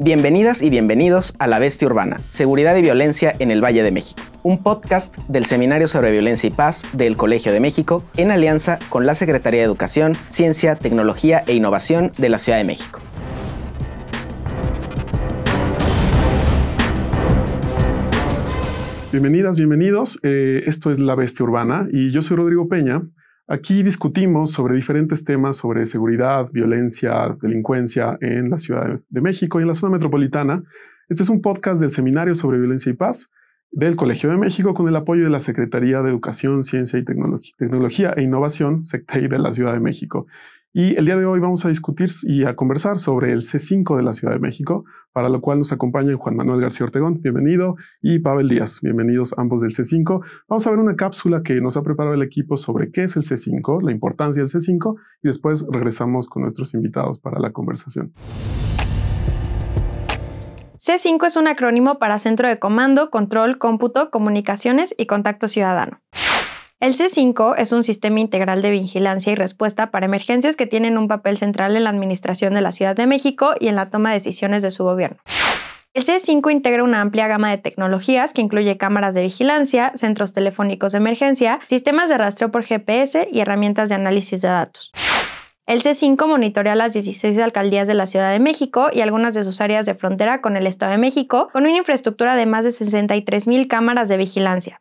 Bienvenidas y bienvenidos a La Bestia Urbana, Seguridad y Violencia en el Valle de México, un podcast del Seminario sobre Violencia y Paz del Colegio de México en alianza con la Secretaría de Educación, Ciencia, Tecnología e Innovación de la Ciudad de México. Bienvenidas, bienvenidos. Eh, esto es La Bestia Urbana y yo soy Rodrigo Peña. Aquí discutimos sobre diferentes temas sobre seguridad, violencia, delincuencia en la Ciudad de México y en la zona metropolitana. Este es un podcast del Seminario sobre Violencia y Paz del Colegio de México con el apoyo de la Secretaría de Educación, Ciencia y Tecnología, e Innovación, SECTEI de la Ciudad de México. Y el día de hoy vamos a discutir y a conversar sobre el C5 de la Ciudad de México, para lo cual nos acompaña Juan Manuel García Ortegón, bienvenido, y Pavel Díaz, bienvenidos ambos del C5. Vamos a ver una cápsula que nos ha preparado el equipo sobre qué es el C5, la importancia del C5, y después regresamos con nuestros invitados para la conversación. C5 es un acrónimo para Centro de Comando, Control, Cómputo, Comunicaciones y Contacto Ciudadano. El C5 es un sistema integral de vigilancia y respuesta para emergencias que tienen un papel central en la administración de la Ciudad de México y en la toma de decisiones de su gobierno. El C5 integra una amplia gama de tecnologías que incluye cámaras de vigilancia, centros telefónicos de emergencia, sistemas de rastreo por GPS y herramientas de análisis de datos. El C5 monitorea las 16 alcaldías de la Ciudad de México y algunas de sus áreas de frontera con el Estado de México, con una infraestructura de más de 63.000 cámaras de vigilancia.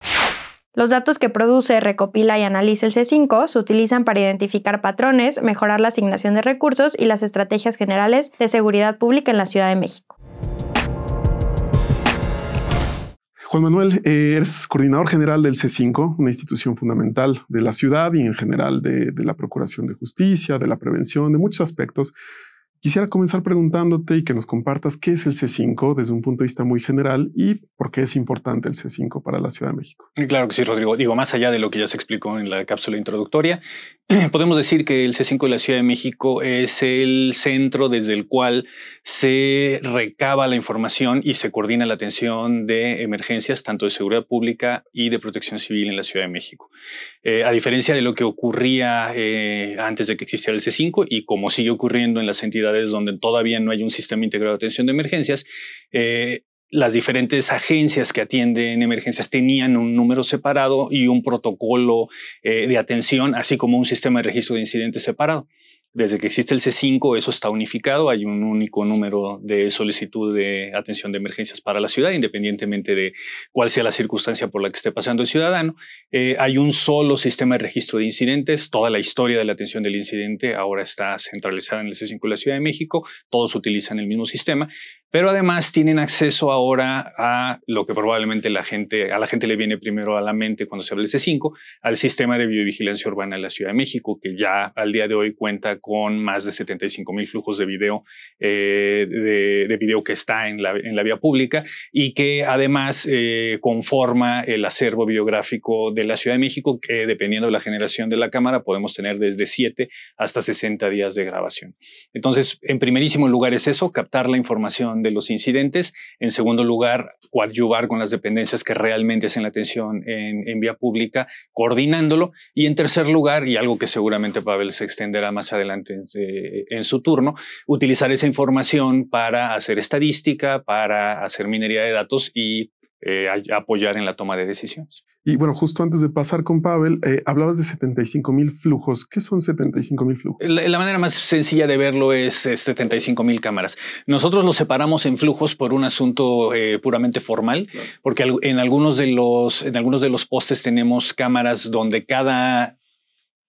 Los datos que produce, recopila y analiza el C5 se utilizan para identificar patrones, mejorar la asignación de recursos y las estrategias generales de seguridad pública en la Ciudad de México. Juan Manuel, eh, eres coordinador general del C5, una institución fundamental de la ciudad y en general de, de la Procuración de Justicia, de la prevención, de muchos aspectos. Quisiera comenzar preguntándote y que nos compartas qué es el C5 desde un punto de vista muy general y por qué es importante el C5 para la Ciudad de México. Claro que sí, Rodrigo. Digo, más allá de lo que ya se explicó en la cápsula introductoria, podemos decir que el C5 de la Ciudad de México es el centro desde el cual se recaba la información y se coordina la atención de emergencias, tanto de seguridad pública y de protección civil en la Ciudad de México. Eh, a diferencia de lo que ocurría eh, antes de que existiera el C5 y como sigue ocurriendo en las entidades donde todavía no hay un sistema integrado de atención de emergencias, eh, las diferentes agencias que atienden emergencias tenían un número separado y un protocolo eh, de atención, así como un sistema de registro de incidentes separado. Desde que existe el C5, eso está unificado. Hay un único número de solicitud de atención de emergencias para la ciudad, independientemente de cuál sea la circunstancia por la que esté pasando el ciudadano. Eh, hay un solo sistema de registro de incidentes. Toda la historia de la atención del incidente ahora está centralizada en el C5 de la Ciudad de México. Todos utilizan el mismo sistema pero además tienen acceso ahora a lo que probablemente la gente, a la gente le viene primero a la mente cuando se habla de C5, al sistema de videovigilancia urbana de la Ciudad de México, que ya al día de hoy cuenta con más de 75 mil flujos de video, eh, de, video que está en la, en la, vía pública y que además eh, conforma el acervo videográfico de la Ciudad de México, que dependiendo de la generación de la cámara podemos tener desde 7 hasta 60 días de grabación. Entonces, en primerísimo lugar es eso, captar la información de los incidentes. En segundo lugar, coadyuvar con las dependencias que realmente hacen la atención en, vía pública, coordinándolo. Y en tercer lugar, y algo que seguramente Pavel se extenderá más adelante en, en su turno, utilizar esa información para hacer estadística, para hacer minería de datos y eh, apoyar en la toma de decisiones. Y bueno, justo antes de pasar con Pavel, eh, hablabas de 75 mil flujos. ¿Qué son 75 mil flujos? La, manera más sencilla de verlo es, 75 mil cámaras. Nosotros los separamos en flujos por un asunto eh, puramente formal, porque en algunos, de los, en algunos de los postes tenemos cámaras donde cada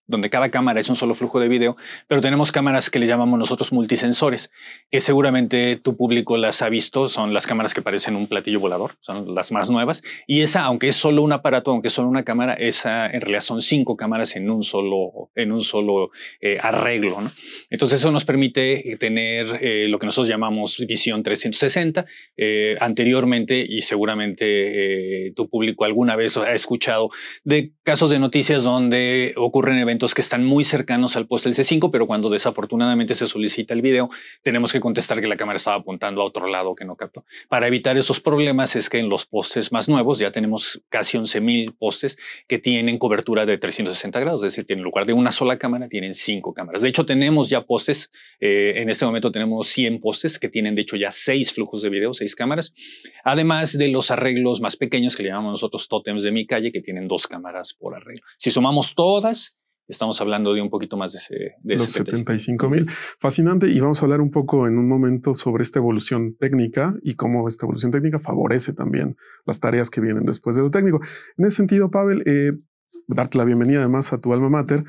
donde cada cámara es un solo flujo de video, pero tenemos cámaras que le llamamos nosotros multisensores, que seguramente tu público las ha visto, son las cámaras que parecen un platillo volador, son las más nuevas, y esa, aunque es solo un aparato, aunque es solo una cámara, esa en realidad son cinco cámaras en un solo, en un solo eh, arreglo. Entonces eso nos permite tener eh, lo que nosotros llamamos visión 360. Eh, anteriormente, y seguramente tu público alguna vez ha escuchado de casos de noticias donde ocurren eventos elementos que están muy cercanos al poste del C5, pero cuando desafortunadamente se solicita el video, tenemos que contestar que la cámara estaba apuntando a otro lado que no captó. Para evitar esos problemas es que en los postes más nuevos ya tenemos casi 11.000 postes que tienen cobertura de 360 grados, es decir, que en lugar de una sola cámara tienen cinco cámaras. De hecho, tenemos ya postes, eh, en este momento tenemos 100 postes que tienen de hecho ya seis flujos de video, seis cámaras, además de los arreglos más pequeños que le llamamos nosotros tótems de mi calle que tienen dos cámaras por arreglo. Si sumamos todas, estamos hablando de un poquito más de, ese, de los 75 mil. Fascinante. Y vamos a hablar un poco en un momento sobre esta evolución técnica y cómo esta evolución técnica favorece también las tareas que vienen después de lo técnico. En ese sentido, Pavel, eh, darte la bienvenida además a tu alma mater.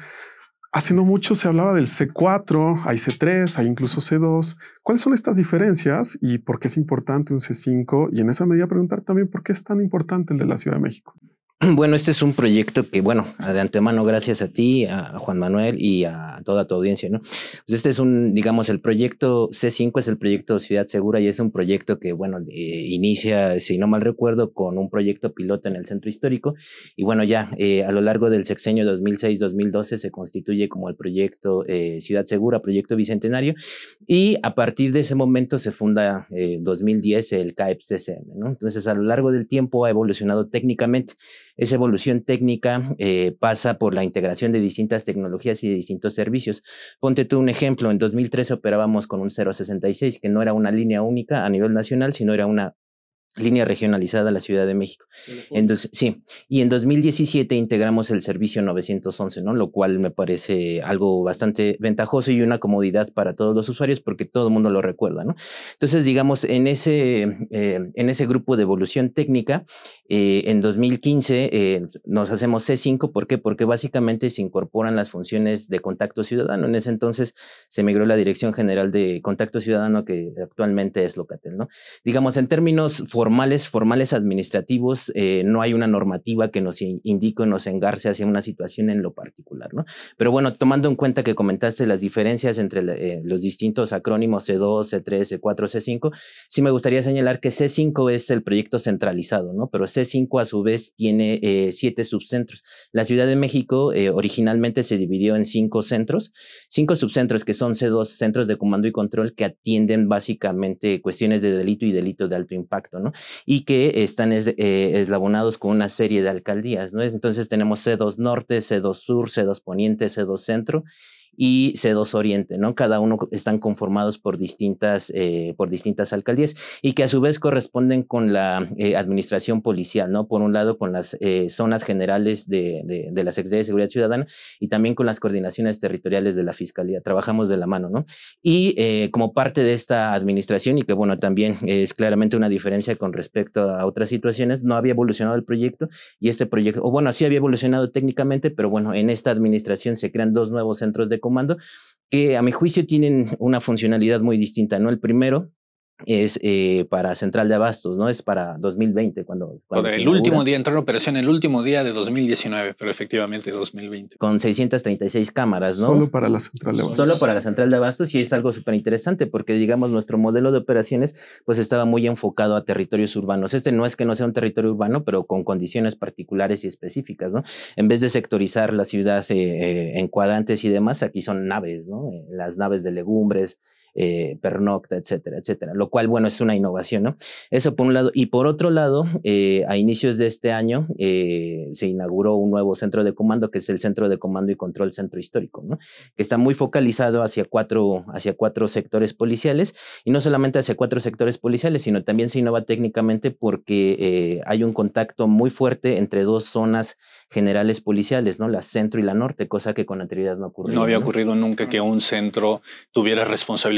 Hace no mucho se hablaba del C4, hay C3, hay incluso C2. ¿Cuáles son estas diferencias y por qué es importante un C5? Y en esa medida preguntar también por qué es tan importante el de la Ciudad de México. Bueno, este es un proyecto que, bueno, de antemano, gracias a ti, a Juan Manuel y a toda tu audiencia, ¿no? Pues este es un, digamos, el proyecto C5 es el proyecto Ciudad Segura y es un proyecto que, bueno, eh, inicia, si no mal recuerdo, con un proyecto piloto en el centro histórico y, bueno, ya eh, a lo largo del sexenio 2006-2012 se constituye como el proyecto eh, Ciudad Segura, proyecto bicentenario y a partir de ese momento se funda 2010 el CAEP CCM, ¿no? Entonces, a lo largo del tiempo ha evolucionado técnicamente. Esa evolución técnica eh, pasa por la integración de distintas tecnologías y de distintos servicios. Ponte tú un ejemplo, en 2013 operábamos con un 066, que no era una línea única a nivel nacional, sino era una línea regionalizada a la Ciudad de México. Entonces, sí, y en 2017 integramos el servicio 911, ¿no? Lo cual me parece algo bastante ventajoso y una comodidad para todos los usuarios porque todo el mundo lo recuerda, ¿no? Entonces, digamos, en ese, eh, en ese grupo de evolución técnica, eh, en 2015 eh, nos hacemos C5, ¿por qué? Porque básicamente se incorporan las funciones de contacto ciudadano. En ese entonces se migró la Dirección General de Contacto Ciudadano, que actualmente es Locatel, ¿no? Digamos, en términos formales, formales administrativos, eh, no hay una normativa que nos indique o nos engarce hacia una situación en lo particular, ¿no? Pero bueno, tomando en cuenta que comentaste las diferencias entre eh, los distintos acrónimos C2, C3, C4, C5, sí me gustaría señalar que C5 es el proyecto centralizado, ¿no? Pero C5 a su vez tiene eh, siete subcentros. La Ciudad de México originalmente se dividió en cinco centros, cinco subcentros que son C2, centros de comando y control que atienden básicamente cuestiones de delito y delito de alto impacto, ¿no? Y que están eh, eslabonados con una serie de alcaldías, ¿no? Entonces tenemos C2 Norte, C2 Sur, C2 Poniente, C2 Centro y C2 Oriente, ¿no? Cada uno están conformados por distintas, eh, por distintas alcaldías y que a su vez corresponden con la eh, administración policial, ¿no? Por un lado con las eh, zonas generales de, de, la Secretaría de Seguridad Ciudadana y también con las coordinaciones territoriales de la Fiscalía. Trabajamos de la mano, ¿no? Y como parte de esta administración y que, bueno, también es claramente una diferencia con respecto a otras situaciones, no había evolucionado el proyecto y este proyecto, o bueno, sí había evolucionado técnicamente, pero bueno, en esta administración se crean dos nuevos centros de comando que a mi juicio tienen una funcionalidad muy distinta, ¿no? El primero es eh, para Central de Abastos, ¿no? Es para 2020, cuando... cuando el último día, entró en operación el último día de 2019, pero efectivamente 2020. Con 636 cámaras, ¿no? Solo para la Central de Abastos. Solo para la Central de Abastos y es algo súper interesante porque, digamos, nuestro modelo de operaciones pues estaba muy enfocado a territorios urbanos. Este no es que no sea un territorio urbano, pero con condiciones particulares y específicas, ¿no? En vez de sectorizar la ciudad eh, eh, en cuadrantes y demás, aquí son naves, ¿no? las naves de legumbres, eh, pernocta, etcétera, etcétera, lo cual, bueno, es una innovación, ¿no? Eso por un lado. Y por otro lado, eh, a inicios de este año eh, se inauguró un nuevo centro de comando, que es el Centro de Comando y Control Centro Histórico, ¿no? Que está muy focalizado hacia cuatro, hacia cuatro sectores policiales, y no solamente hacia cuatro sectores policiales, sino también se innova técnicamente porque eh, hay un contacto muy fuerte entre dos zonas generales policiales, ¿no? La centro y la norte, cosa que con anterioridad no ocurrió. No había ocurrido nunca que un centro tuviera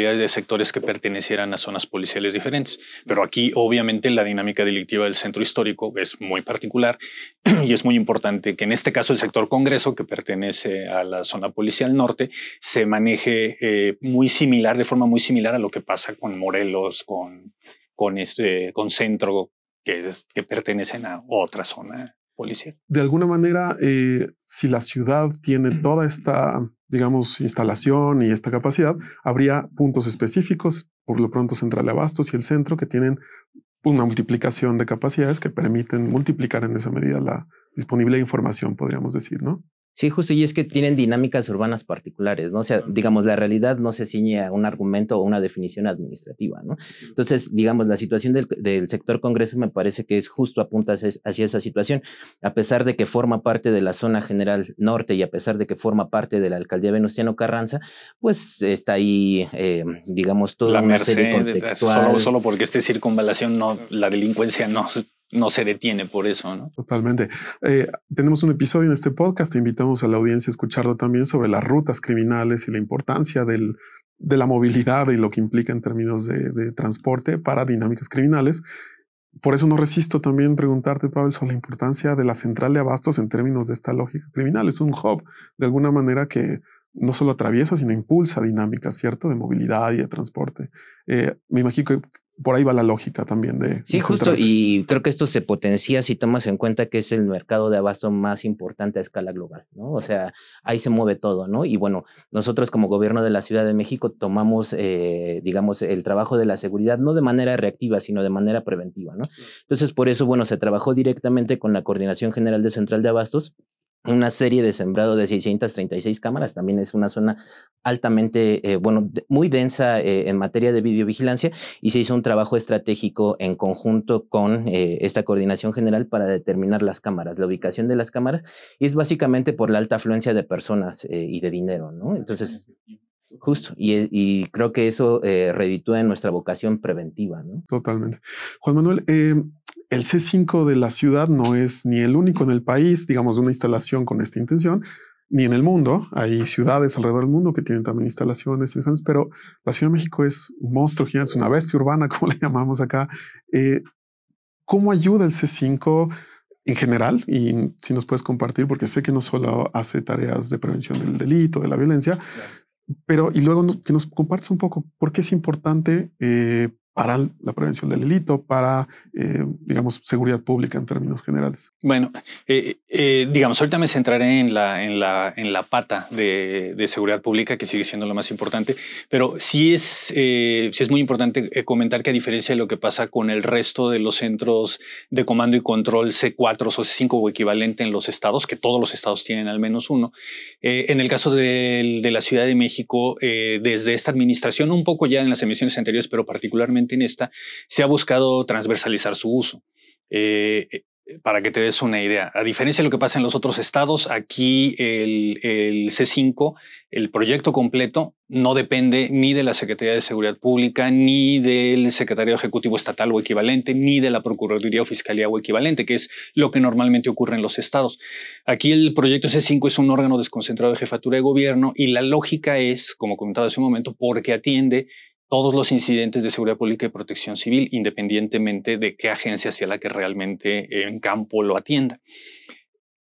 de sectores que pertenecieran a zonas policiales diferentes. Pero aquí, obviamente, la dinámica delictiva del centro histórico es muy particular y es muy importante que en este caso el sector Congreso, que pertenece a la zona policial norte, se maneje eh, muy similar, de forma muy similar a lo que pasa con Morelos, con, con, este, con centro que, que pertenecen a otra zona de alguna manera, eh, si la ciudad tiene toda esta, digamos, instalación y esta capacidad, habría puntos específicos, por lo pronto Central de Abastos y el centro, que tienen una multiplicación de capacidades que permiten multiplicar en esa medida la disponible información, podríamos decir, ¿no? Sí, justo, y es que tienen dinámicas urbanas particulares, ¿no? O sea, digamos, la realidad no se ciñe a un argumento o una definición administrativa, ¿no? Entonces, digamos, la situación del, del sector Congreso me parece que es justo apunta hacia esa situación, a pesar de que forma parte de la zona general norte y a pesar de que forma parte de la alcaldía Venustiano Carranza, pues está ahí, eh, digamos, toda la una serie contextual. Solo, solo porque esté circunvalación, no, la delincuencia no no se detiene por eso, ¿no? Totalmente. Eh, tenemos un episodio en este podcast, te invitamos a la audiencia a escucharlo también sobre las rutas criminales y la importancia del, de la movilidad y lo que implica en términos de, transporte para dinámicas criminales. Por eso no resisto también preguntarte, Pablo, sobre la importancia de la central de abastos en términos de esta lógica criminal. Es un hub, de alguna manera, que no solo atraviesa, sino impulsa dinámicas, ¿cierto? De movilidad y de transporte. Eh, me imagino que por ahí va la lógica también de. Sí, justo. Y creo que esto se potencia si tomas en cuenta que es el mercado de abasto más importante a escala global, ¿no? O sea, ahí se mueve todo, ¿no? Y bueno, nosotros como gobierno de la Ciudad de México tomamos, eh, digamos, el trabajo de la seguridad no de manera reactiva, sino de manera preventiva, ¿no? Entonces, por eso, bueno, se trabajó directamente con la Coordinación General de Central de Abastos una serie de sembrado de 636 cámaras. También es una zona altamente, eh, bueno, muy densa eh, en materia de videovigilancia y se hizo un trabajo estratégico en conjunto con eh, esta coordinación general para determinar las cámaras, la ubicación de las cámaras. Y es básicamente por la alta afluencia de personas y de dinero, ¿no? Entonces, justo. Y, y creo que eso reditúa en nuestra vocación preventiva, ¿no? Totalmente. Juan Manuel, el C5 de la ciudad no es ni el único en el país, digamos, de una instalación con esta intención, ni en el mundo. Hay ciudades alrededor del mundo que tienen también instalaciones semejantes, pero la Ciudad de México es un monstruo gigante, es una bestia urbana, como le llamamos acá. Eh, ¿Cómo ayuda el C5 en general? Y si nos puedes compartir, porque sé que no solo hace tareas de prevención del delito, de la violencia, pero y luego que nos compartes un poco por qué es importante eh, para la prevención del delito, para, eh, digamos, seguridad pública en términos generales. Bueno, eh, eh, digamos, ahorita me centraré en la, en la, en la pata de, de, seguridad pública, que sigue siendo lo más importante, pero sí es, sí es muy importante comentar que a diferencia de lo que pasa con el resto de los centros de comando y control C4 o C5 o equivalente en los estados, que todos los estados tienen al menos uno, en el caso de, de, la Ciudad de México, desde esta administración, un poco ya en las emisiones anteriores, pero particularmente en esta, se ha buscado transversalizar su uso. Eh, eh, para que te des una idea, a diferencia de lo que pasa en los otros estados, aquí el, el, C5, el proyecto completo, no depende ni de la Secretaría de Seguridad Pública, ni del Secretario Ejecutivo Estatal o equivalente, ni de la Procuraduría o Fiscalía o equivalente, que es lo que normalmente ocurre en los estados. Aquí el proyecto C5 es un órgano desconcentrado de jefatura de gobierno y la lógica es, como comentaba hace un momento, porque atiende todos los incidentes de seguridad pública y protección civil, independientemente de qué agencia sea la que realmente en campo lo atienda.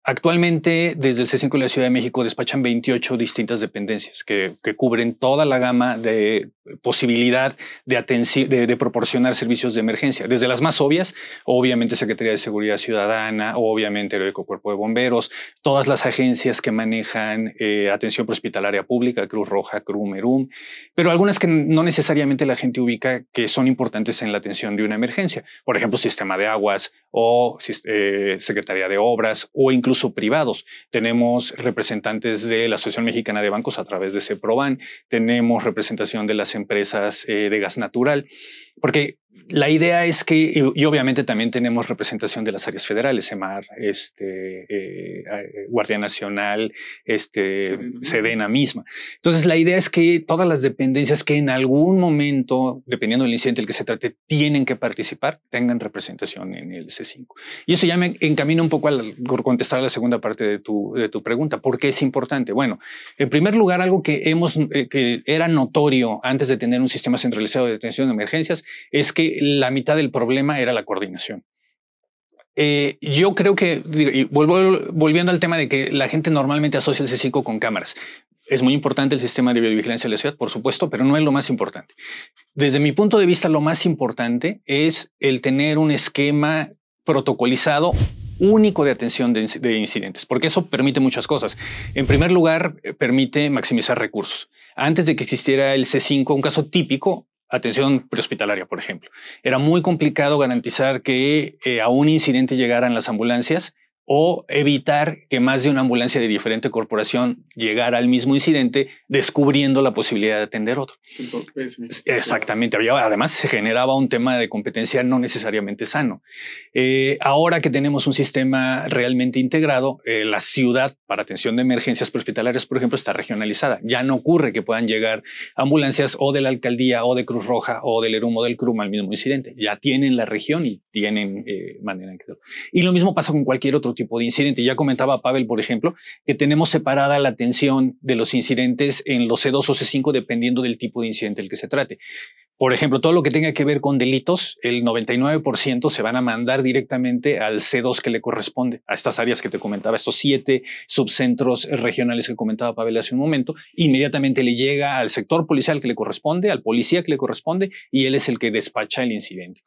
Actualmente, desde el C5 de la Ciudad de México despachan 28 distintas dependencias que, cubren toda la gama de posibilidad de, proporcionar servicios de emergencia, desde las más obvias, obviamente Secretaría de Seguridad Ciudadana, obviamente el Cuerpo de Bomberos, todas las agencias que manejan eh, atención prehospitalaria pública, Cruz Roja, Cruz Merum, pero algunas que no necesariamente la gente ubica que son importantes en la atención de una emergencia, por ejemplo, Sistema de Aguas o eh, Secretaría de Obras o incluso privados. Tenemos representantes de la Asociación Mexicana de Bancos a través de CEPROBAN, tenemos representación de las empresas eh, de gas natural, porque la idea es que, y, obviamente también tenemos representación de las áreas federales, SEMAR, este, eh, eh, Guardia Nacional, este, Sedena, misma. Entonces, la idea es que todas las dependencias que en algún momento, dependiendo del incidente del que se trate, tienen que participar, tengan representación en el C5. Y eso ya me encamina un poco a contestar la segunda parte de tu, de tu pregunta. ¿Por qué es importante? Bueno, en primer lugar, algo que hemos, eh, que era notorio antes de tener un sistema centralizado de detención de emergencias es que la mitad del problema era la coordinación. Eh, yo creo que, volviendo al tema de que la gente normalmente asocia el C5 con cámaras. Es muy importante el sistema de videovigilancia de la ciudad, por supuesto, pero no es lo más importante. Desde mi punto de vista, lo más importante es el tener un esquema protocolizado único de atención de, de, incidentes, porque eso permite muchas cosas. En primer lugar, eh, permite maximizar recursos. Antes de que existiera el C5, un caso típico atención prehospitalaria, por ejemplo. Era muy complicado garantizar que eh, a un incidente llegaran las ambulancias o evitar que más de una ambulancia de diferente corporación llegara al mismo incidente, descubriendo la posibilidad de atender otro. Exactamente. Además, se generaba un tema de competencia no necesariamente sano. Eh, ahora que tenemos un sistema realmente integrado, eh, la ciudad para atención de emergencias hospitalarias, por ejemplo, está regionalizada. Ya no ocurre que puedan llegar ambulancias o de la alcaldía o de Cruz Roja o del ERUM o del CRUM al mismo incidente. Ya tienen la región y tienen eh, manera en que... Y lo mismo pasa con cualquier otro tipo de incidente. Ya comentaba Pavel, por ejemplo, que tenemos separada la atención de los incidentes en los C2 o C5 dependiendo del tipo de incidente del que se trate. Por ejemplo, todo lo que tenga que ver con delitos, el 99% se van a mandar directamente al C2 que le corresponde, a estas áreas que te comentaba, estos siete subcentros regionales que comentaba Pavel hace un momento. Inmediatamente le llega al sector policial que le corresponde, al policía que le corresponde, y él es el que despacha el incidente.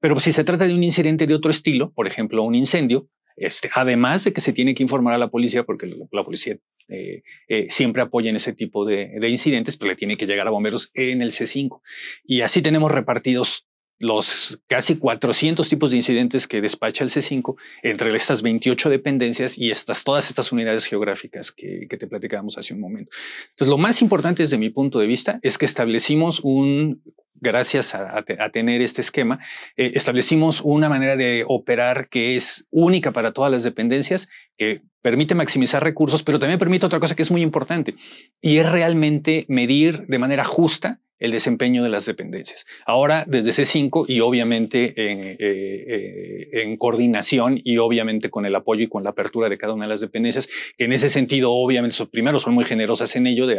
Pero si se trata de un incidente de otro estilo, por ejemplo, un incendio, este, además de que se tiene que informar a la policía, porque la, policía eh, eh, siempre apoya en ese tipo de, incidentes, pero le tiene que llegar a bomberos en el C5. Y así tenemos repartidos los casi 400 tipos de incidentes que despacha el C5 entre estas 28 dependencias y estas, todas estas unidades geográficas que, te platicábamos hace un momento. Entonces, lo más importante desde mi punto de vista es que establecimos un, gracias a, tener este esquema, eh, establecimos una manera de operar que es única para todas las dependencias, que permite maximizar recursos, pero también permite otra cosa que es muy importante, y es realmente medir de manera justa el desempeño de las dependencias. Ahora, desde C5 y obviamente eh, eh, en, coordinación y obviamente con el apoyo y con la apertura de cada una de las dependencias, en ese sentido, obviamente, son, primero son muy generosas en ello de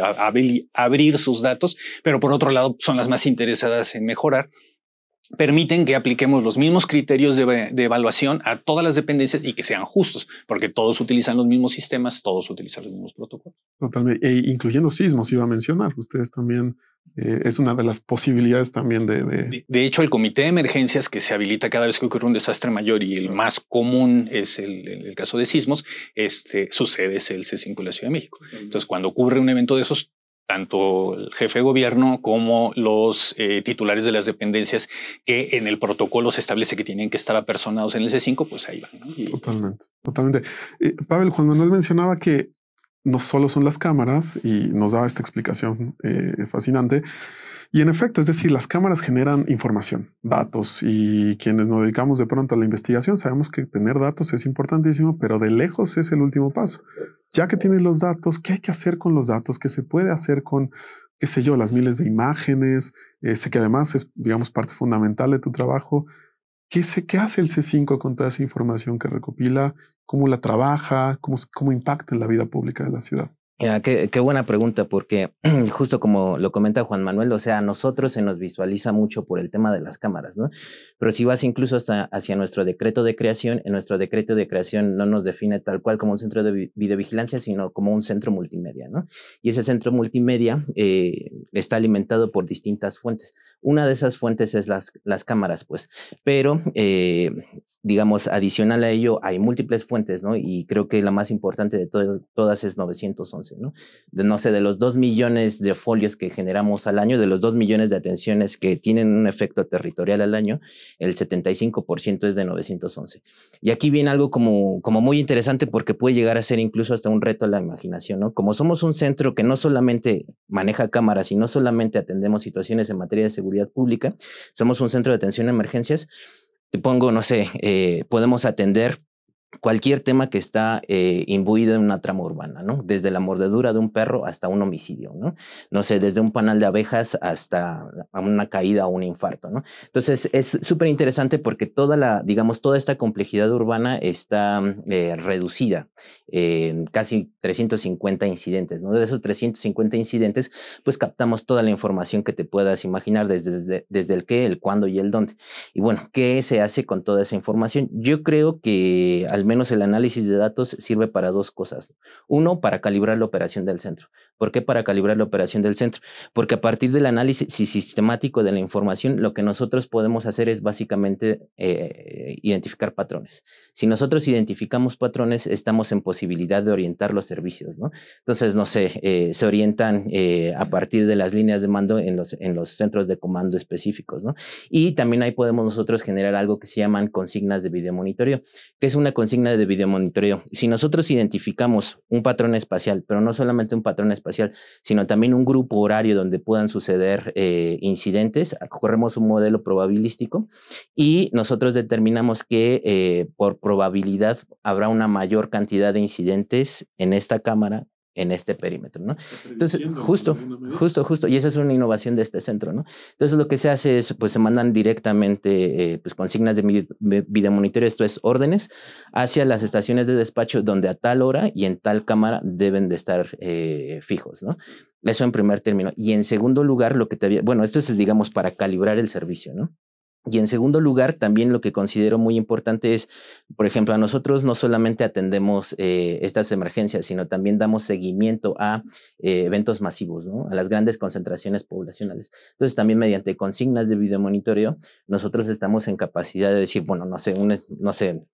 abrir sus datos, pero por otro lado son las más interesadas en mejorar permiten que apliquemos los mismos criterios de, evaluación a todas las dependencias y que sean justos, porque todos utilizan los mismos sistemas, todos utilizan los mismos protocolos. Totalmente, e incluyendo sismos, iba a mencionar. Ustedes también eh, es una de las posibilidades también de, de... hecho, el comité de emergencias que se habilita cada vez que ocurre un desastre mayor y el más común es el, caso de sismos, este, sucede es el C5 de la Ciudad de México. Entonces, cuando ocurre un evento de esos, tanto el jefe de gobierno como los eh, titulares de las dependencias que en el protocolo se establece que tienen que estar apersonados en el C5, pues ahí van. Totalmente, totalmente. Eh, Pavel, Juan Manuel mencionaba que no solo son las cámaras y nos daba esta explicación eh, fascinante, y en efecto, es decir, las cámaras generan información, datos y quienes nos dedicamos de pronto a la investigación sabemos que tener datos es importantísimo, pero de lejos es el último paso. Ya que tienes los datos, ¿qué hay que hacer con los datos? ¿Qué se puede hacer con, qué sé yo, las miles de imágenes? Eh, sé que además es, digamos, parte fundamental de tu trabajo. ¿Qué, sé, ¿Qué hace el C5 con toda esa información que recopila? ¿Cómo la trabaja? ¿Cómo, cómo impacta en la vida pública de la ciudad? Qué, buena pregunta, porque justo como lo comenta Juan Manuel, o sea, a nosotros se nos visualiza mucho por el tema de las cámaras, ¿no? Pero si vas incluso hasta hacia nuestro decreto de creación, en nuestro decreto de creación no nos define tal cual como un centro de videovigilancia, sino como un centro multimedia, ¿no? Y ese centro multimedia eh, está alimentado por distintas fuentes. Una de esas fuentes es las, las cámaras, pues, pero eh, digamos, adicional a ello, hay múltiples fuentes, ¿no? Y creo que la más importante de todas es 911, ¿no? De, no sé, de los dos millones de folios que generamos al año, de los dos millones de atenciones que tienen un efecto territorial al año, el 75% es de 911. Y aquí viene algo como, como muy interesante porque puede llegar a ser incluso hasta un reto a la imaginación, ¿no? Como somos un centro que no solamente maneja cámaras y no solamente atendemos situaciones en materia de seguridad pública, somos un centro de atención a emergencias, te pongo, no sé, eh, podemos atender cualquier tema que está eh, imbuido en una trama urbana, ¿no? Desde la mordedura de un perro hasta un homicidio, ¿no? No sé, desde un panal de abejas hasta una caída o un infarto, ¿no? Entonces, es súper interesante porque toda la, digamos, toda esta complejidad urbana está eh, reducida en casi 350 incidentes, ¿no? De esos 350 incidentes, pues captamos toda la información que te puedas imaginar desde, desde, desde el qué, el cuándo y el dónde. Y bueno, ¿qué se hace con toda esa información? Yo creo que al menos el análisis de datos sirve para dos cosas. Uno, para calibrar la operación del centro. ¿Por qué para calibrar la operación del centro? Porque a partir del análisis sistemático de la información, lo que nosotros podemos hacer es básicamente eh, identificar patrones. Si nosotros identificamos patrones, estamos en posibilidad de orientar los servicios, ¿no? Entonces, no sé, eh, se orientan eh, a partir de las líneas de mando en los, en los centros de comando específicos, ¿no? Y también ahí podemos nosotros generar algo que se llaman consignas de video monitoreo, que es una consigna consigna de video monitoreo. Si nosotros identificamos un patrón espacial, pero no solamente un patrón espacial, sino también un grupo horario donde puedan suceder eh, incidentes, corremos un modelo probabilístico y nosotros determinamos que eh, por probabilidad habrá una mayor cantidad de incidentes en esta cámara en este perímetro, ¿no? Entonces, justo, justo, justo, y esa es una innovación de este centro, ¿no? Entonces, lo que se hace es, pues, se mandan directamente, eh, pues, consignas de video monitoreo, esto es, órdenes, hacia las estaciones de despacho donde a tal hora y en tal cámara deben de estar eh, fijos, ¿no? Eso en primer término. Y en segundo lugar, lo que te había, bueno, esto es, digamos, para calibrar el servicio, ¿no? Y en segundo lugar, también lo que considero muy importante es, por ejemplo, a nosotros no solamente atendemos eh, estas emergencias, sino también damos seguimiento a eh, eventos masivos, ¿no? a las grandes concentraciones poblacionales. Entonces, también mediante consignas de videomonitoreo, nosotros estamos en capacidad de decir, bueno, no sé, un, no sé,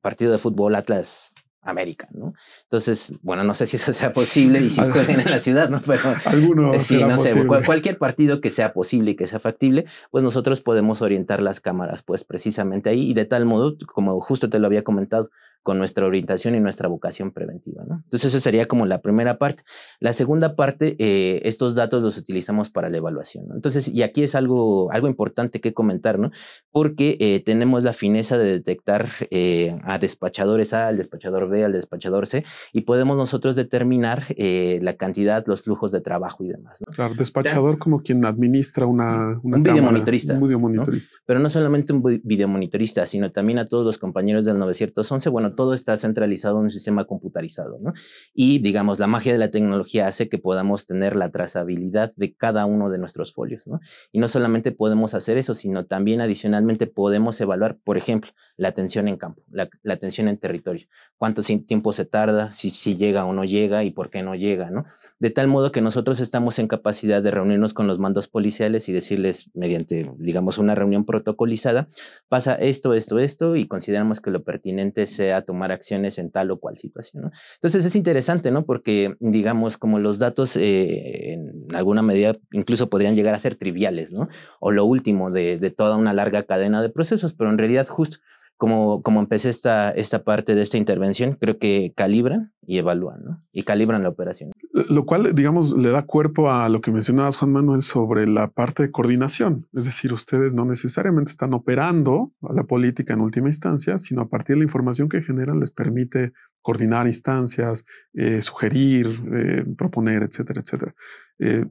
partido de fútbol Atlas América, ¿no? Entonces, bueno, no sé si eso sea posible y si pueden en la ciudad, ¿no? Pero alguno sí, no sé, cualquier partido que sea posible y que sea factible, pues nosotros podemos orientar las cámaras, pues precisamente ahí y de tal modo, como justo te lo había comentado, con nuestra orientación y nuestra vocación preventiva. ¿no? Entonces, eso sería como la primera parte. La segunda parte, eh, estos datos los utilizamos para la evaluación. ¿no? Entonces, y aquí es algo, algo importante que comentar, ¿no? Porque eh, tenemos la fineza de detectar eh, a despachadores A, al despachador B, al despachador C, y podemos nosotros determinar la cantidad, los flujos de trabajo y demás. ¿no? Claro, despachador como quien administra una, una un videomonitorista. Un videomonitorista. ¿no? Pero no solamente un videomonitorista, sino también a todos los compañeros del 911. Bueno, todo está centralizado en un sistema computarizado, ¿no? Y digamos, la magia de la tecnología hace que podamos tener la trazabilidad de cada uno de nuestros folios, ¿no? Y no solamente podemos hacer eso, sino también adicionalmente podemos evaluar, por ejemplo, la atención en campo, la, atención en territorio, cuánto tiempo se tarda, si, si llega o no llega y por qué no llega, ¿no? De tal modo que nosotros estamos en capacidad de reunirnos con los mandos policiales y decirles mediante, digamos, una reunión protocolizada, pasa esto, esto, esto y consideramos que lo pertinente sea tomar acciones en tal o cual situación. Entonces es interesante, ¿no? Porque, digamos, como los datos eh, en alguna medida incluso podrían llegar a ser triviales, ¿no? O lo último de, de toda una larga cadena de procesos, pero en realidad justo como, como empecé esta, esta parte de esta intervención, creo que calibran y evalúan, ¿no? Y calibran la operación. Lo cual, digamos, le da cuerpo a lo que mencionabas, Juan Manuel, sobre la parte de coordinación. Es decir, ustedes no necesariamente están operando la política en última instancia, sino a partir de la información que generan les permite coordinar instancias, eh, sugerir, eh, proponer, etcétera, etcétera. Eh,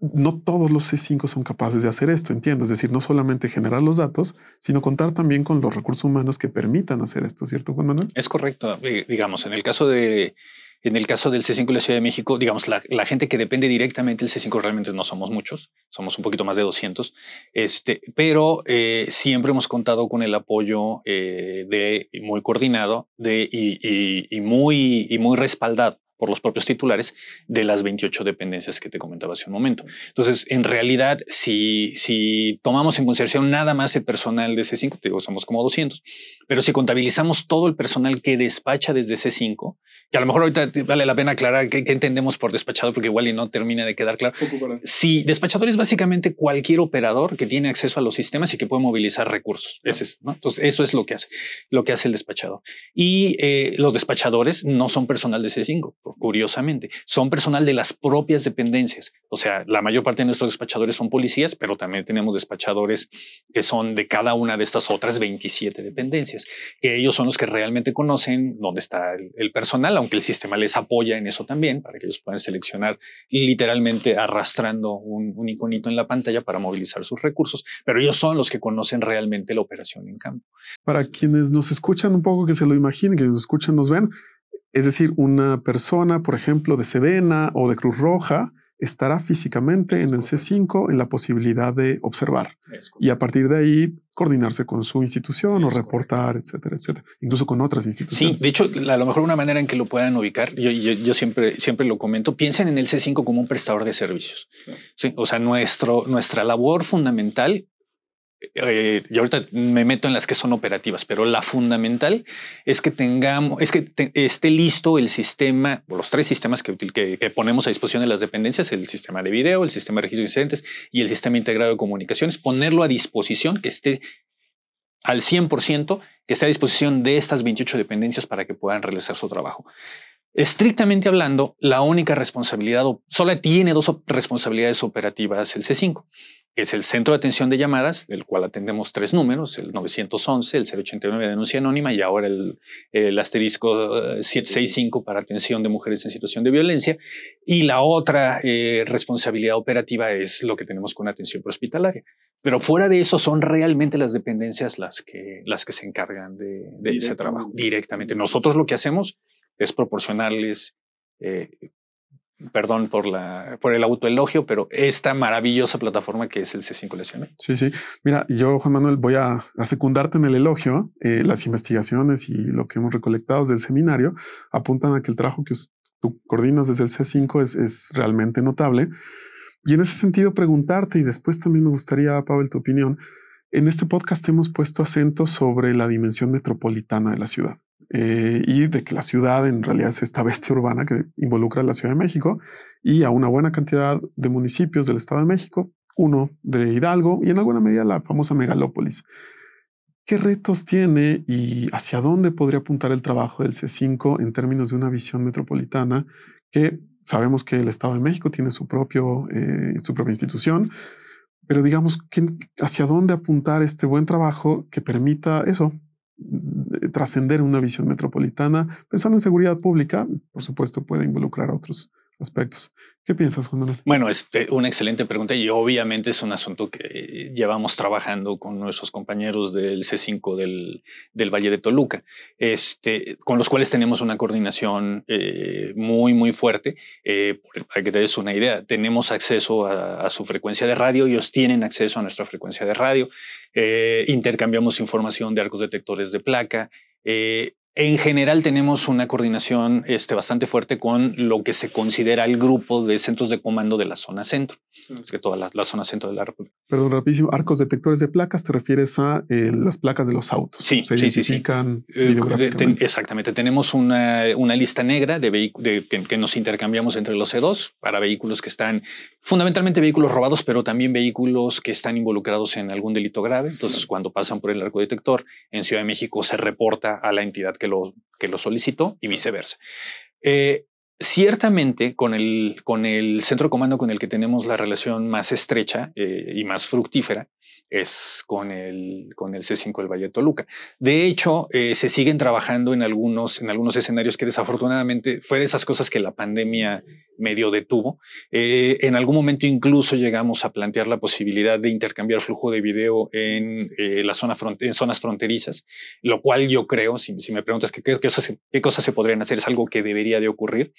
no todos los C5 son capaces de hacer esto, entiendo. Es decir, no solamente generar los datos, sino contar también con los recursos humanos que permitan hacer esto, ¿cierto, Juan Manuel? Es correcto. Digamos, en el caso de en el caso del C5 de la Ciudad de México, digamos, la, gente que depende directamente del C5 realmente no somos muchos, somos un poquito más de 200, este, pero eh, siempre hemos contado con el apoyo eh, de muy coordinado de, y, muy, y muy respaldado por los propios titulares de las 28 dependencias que te comentaba hace un momento. Entonces, en realidad, si, si tomamos en consideración nada más el personal de C5, te digo, somos como 200, pero si contabilizamos todo el personal que despacha desde C5, que a lo mejor ahorita vale la pena aclarar qué, entendemos por despachador, porque igual y no termina de quedar claro. Si despachador es básicamente cualquier operador que tiene acceso a los sistemas y que puede movilizar recursos. es, Entonces, eso es lo que hace, lo que hace el despachador. Y eh, los despachadores no son personal de C5 curiosamente. Son personal de las propias dependencias. O sea, la mayor parte de nuestros despachadores son policías, pero también tenemos despachadores que son de cada una de estas otras 27 dependencias, que ellos son los que realmente conocen dónde está el, personal, aunque el sistema les apoya en eso también, para que ellos puedan seleccionar literalmente arrastrando un, un iconito en la pantalla para movilizar sus recursos, pero ellos son los que conocen realmente la operación en campo. Para quienes nos escuchan un poco, que se lo imaginen, que nos escuchan, nos ven, es decir, una persona, por ejemplo, de Sedena o de Cruz Roja, estará físicamente en el C5 en la posibilidad de observar y a partir de ahí coordinarse con su institución o reportar, etcétera, etcétera, incluso con otras instituciones. Sí, de hecho, a lo mejor una manera en que lo puedan ubicar, yo, yo, siempre, siempre lo comento, piensen en el C5 como un prestador de servicios. Sí. o sea, nuestro, nuestra labor fundamental eh, y ahorita me meto en las que son operativas, pero la fundamental es que tengamos, es que esté listo el sistema, o los tres sistemas que, ponemos a disposición de las dependencias, el sistema de video, el sistema de registro de incidentes y el sistema integrado de comunicaciones, ponerlo a disposición, que esté al 100% que esté a disposición de estas 28 dependencias para que puedan realizar su trabajo. Estrictamente hablando, la única responsabilidad, solo tiene dos responsabilidades operativas el C5, es el centro de atención de llamadas, del cual atendemos tres números, el 911, el 089 denuncia anónima y ahora el, asterisco 765 eh, para atención de mujeres en situación de violencia. Y la otra eh, responsabilidad operativa es lo que tenemos con atención hospitalaria. Pero fuera de eso son realmente las dependencias las que, las que se encargan de, de ese trabajo directamente. Nosotros lo que hacemos es proporcionarles, eh, perdón por, la, por el autoelogio, pero esta maravillosa plataforma que es el C5 Lesiones. Sí, sí. Mira, yo, Juan Manuel, voy a, secundarte en el elogio. Eh, las investigaciones y lo que hemos recolectado desde el seminario apuntan a que el trabajo que tú coordinas desde el C5 es, es realmente notable. Y en ese sentido, preguntarte, y después también me gustaría, Pavel, tu opinión. En este podcast hemos puesto acento sobre la dimensión metropolitana de la ciudad. Eh, y de que la ciudad en realidad es esta bestia urbana que involucra a la Ciudad de México y a una buena cantidad de municipios del Estado de México, uno de Hidalgo y en alguna medida la famosa megalópolis. ¿Qué retos tiene y hacia dónde podría apuntar el trabajo del C5 en términos de una visión metropolitana que sabemos que el Estado de México tiene su, propio, eh, su propia institución, pero digamos, ¿hacia dónde apuntar este buen trabajo que permita eso, trascender una visión metropolitana, pensando en seguridad pública, por supuesto puede involucrar a otros aspectos. ¿Qué piensas, Juan Manuel? Bueno, es este, una excelente pregunta y obviamente es un asunto que llevamos trabajando con nuestros compañeros del C5 del, del Valle de Toluca, este, con los cuales tenemos una coordinación eh, muy, muy fuerte. Eh, para que te des una idea, tenemos acceso a, su frecuencia de radio, ellos tienen acceso a nuestra frecuencia de radio, eh, intercambiamos información de arcos detectores de placa. En general tenemos una coordinación este, bastante fuerte con lo que se considera el grupo de centros de comando de la zona centro, es que toda la, zona centro de la República. Perdón, rapidísimo, arcos detectores de placas, ¿te refieres a eh, las placas de los autos? Sí, sí, sí, sí. Eh, exactamente, tenemos una, una lista negra de, de que, que, nos intercambiamos entre los C2 para vehículos que están, fundamentalmente vehículos robados, pero también vehículos que están involucrados en algún delito grave. Entonces, cuando pasan por el arco detector en Ciudad de México, se reporta a la entidad que que lo, que lo solicitó y viceversa. Eh, ciertamente, con el, con el centro de comando con el que tenemos la relación más estrecha eh, y más fructífera, es con el, con el C5 del Valle de Toluca. De hecho, eh, se siguen trabajando en algunos, en algunos escenarios que desafortunadamente fue de esas cosas que la pandemia medio detuvo. Eh, en algún momento incluso llegamos a plantear la posibilidad de intercambiar flujo de video en, eh, la zonas fronterizas, lo cual yo creo, si, si me preguntas qué, qué, cosas, qué cosas se podrían hacer, es algo que debería de ocurrir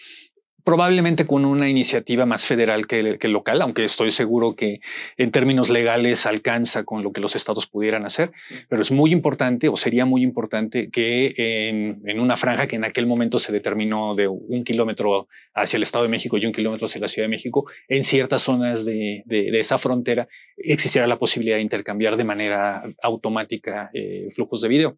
probablemente con una iniciativa más federal que, local, aunque estoy seguro que en términos legales alcanza con lo que los estados pudieran hacer, pero es muy importante o sería muy importante que en, una franja que en aquel momento se determinó de un kilómetro hacia el Estado de México y un kilómetro hacia la Ciudad de México, en ciertas zonas de, esa frontera existiera la posibilidad de intercambiar de manera automática eh, flujos de video.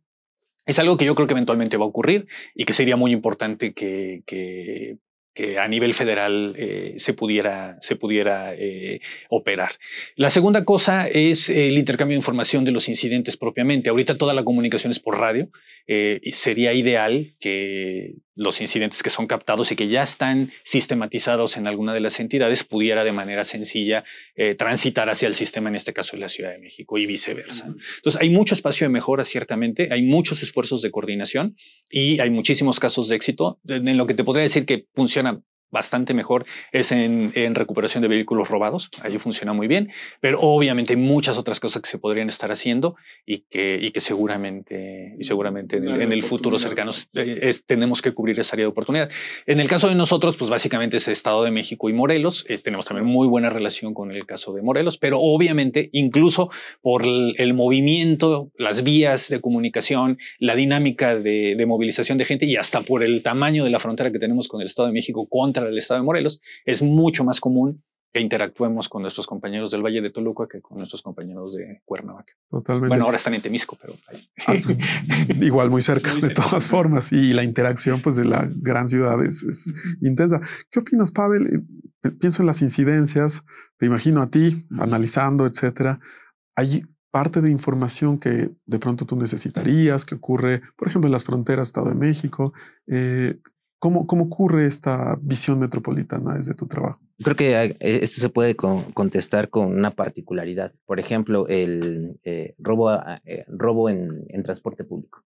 Es algo que yo creo que eventualmente va a ocurrir y que sería muy importante que, que que a nivel federal eh, se pudiera, se pudiera eh, operar. La segunda cosa es el intercambio de información de los incidentes propiamente. Ahorita toda la comunicación es por radio. Eh, sería ideal que los incidentes que son captados y que ya están sistematizados en alguna de las entidades pudiera de manera sencilla transitar hacia el sistema, en este caso en la Ciudad de México y viceversa. Entonces hay mucho espacio de mejora, ciertamente. Hay muchos esfuerzos de coordinación y hay muchísimos casos de éxito. En lo que te podría decir que funciona bastante mejor es en, recuperación de vehículos robados. Ahí funciona muy bien, pero obviamente hay muchas otras cosas que se podrían estar haciendo y que, y que seguramente, y seguramente en el, futuro cercano eh, tenemos que cubrir esa área de oportunidad. En el caso de nosotros, pues básicamente es Estado de México y Morelos. tenemos también muy buena relación con el caso de Morelos, pero obviamente incluso por el, movimiento, las vías de comunicación, la dinámica de, de movilización de gente y hasta por el tamaño de la frontera que tenemos con el Estado de México contra del estado de Morelos, es mucho más común que interactuemos con nuestros compañeros del Valle de Toluca que con nuestros compañeros de Cuernavaca. Totalmente. Bueno, ahora están en Temisco, pero ah, igual muy cerca de todas formas y la interacción pues de la gran ciudad es, intensa. ¿Qué opinas, Pavel? Eh, pienso en las incidencias, te imagino a ti analizando, etcétera. Hay parte de información que de pronto tú necesitarías, que ocurre, por ejemplo, en las fronteras Estado de México. Eh, ¿cómo, ¿Cómo ocurre esta visión metropolitana desde tu trabajo? Creo que eh, esto se puede contestar con una particularidad. Por ejemplo, el eh, robo, robo en, en transporte público.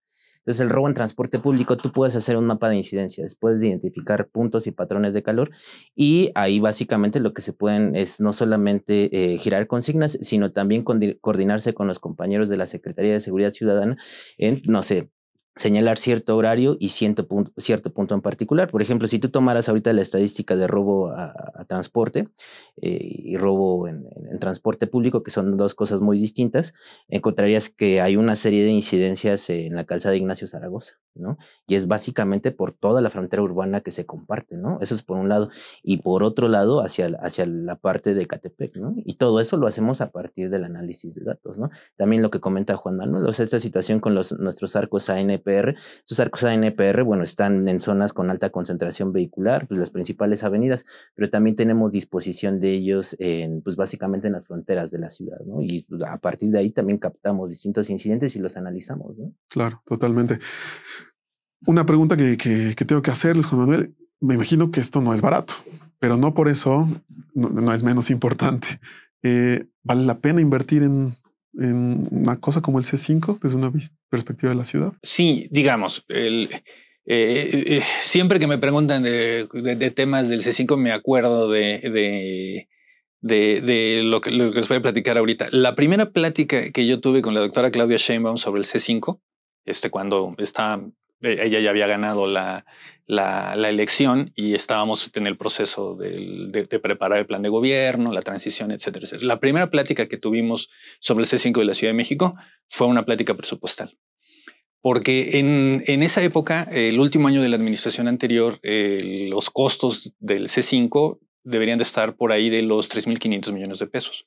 Entonces, el robo en transporte público, tú puedes hacer un mapa de incidencias, puedes identificar puntos y patrones de calor y ahí básicamente lo que se pueden es no solamente eh, girar consignas, sino también coordinarse con los compañeros de la Secretaría de Seguridad Ciudadana en, no sé, señalar cierto horario y cierto punto, cierto punto en particular. Por ejemplo, si tú tomaras ahorita la estadística de robo a, transporte eh, y robo en, transporte público, que son dos cosas muy distintas, encontrarías que hay una serie de incidencias en la calzada de Ignacio Zaragoza, ¿no? Y es básicamente por toda la frontera urbana que se comparte, ¿no? Eso es por un lado. Y por otro lado, hacia, hacia la parte de Catepec, ¿no? Y todo eso lo hacemos a partir del análisis de datos, ¿no? También lo que comenta Juan Manuel, o sea, esta situación con nuestros arcos ANP Estos arcos ANPR, bueno, están en zonas con alta concentración vehicular, pues las principales avenidas, pero también tenemos disposición de ellos en, pues básicamente en las fronteras de la ciudad, ¿no? Y pues, a partir de ahí también captamos distintos incidentes y los analizamos, ¿no? Claro, totalmente. Una pregunta que, que, tengo que hacerles, Juan Manuel, me imagino que esto no es barato, pero no por eso no, es menos importante. Eh, ¿Vale la pena invertir en, en una cosa como el C5 desde una perspectiva de la ciudad? Sí, digamos, eh, eh, siempre que me preguntan de, temas del C5 me acuerdo de, de, lo, que, les voy a platicar ahorita. La primera plática que yo tuve con la doctora Claudia Sheinbaum sobre el C5, este, cuando está, ella ya había ganado la, la, elección y estábamos en el proceso de, preparar el plan de gobierno, la transición, etcétera. La primera plática que tuvimos sobre el C5 de la Ciudad de México fue una plática presupuestal. Porque en, en esa época, el último año de la administración anterior, los costos del C5 deberían de estar por ahí de los 3.500 millones de pesos.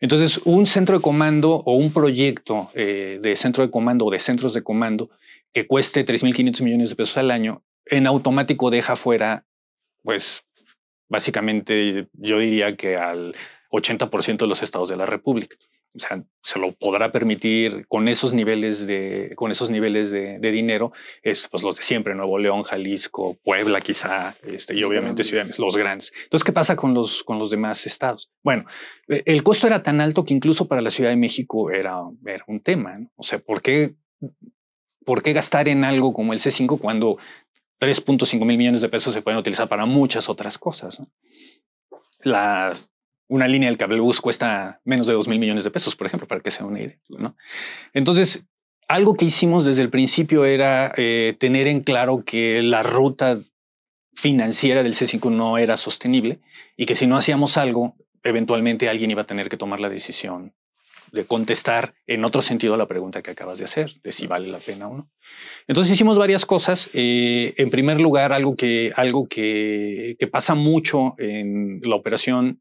Entonces, un centro de comando o un proyecto eh, de centro de comando o de centros de comando que cueste 3.500 millones de pesos al año en automático deja fuera, pues básicamente yo diría que al 80% de los estados de la República. O sea, se lo podrá permitir con esos niveles de, con esos niveles de, dinero, es pues los de siempre, Nuevo León, Jalisco, Puebla, quizá, este, y obviamente ciudades, los grandes. Entonces, ¿qué pasa con los, con los demás estados? Bueno, e, el costo era tan alto que incluso para la Ciudad de México era, era un tema. O sea, ¿por qué, ¿por qué gastar en algo como el C5 cuando 3.5 mil millones de pesos se pueden utilizar para muchas otras cosas. una línea del cablebús cuesta menos de 2 mil millones de pesos, por ejemplo, para que sea una idea. Entonces, algo que hicimos desde el principio era eh, tener en claro que la ruta financiera del C5 no era sostenible y que si no hacíamos algo, eventualmente alguien iba a tener que tomar la decisión de contestar en otro sentido a la pregunta que acabas de hacer, de si vale la pena o no. Entonces hicimos varias cosas. Eh, en primer lugar, algo que, algo que, que pasa mucho en la operación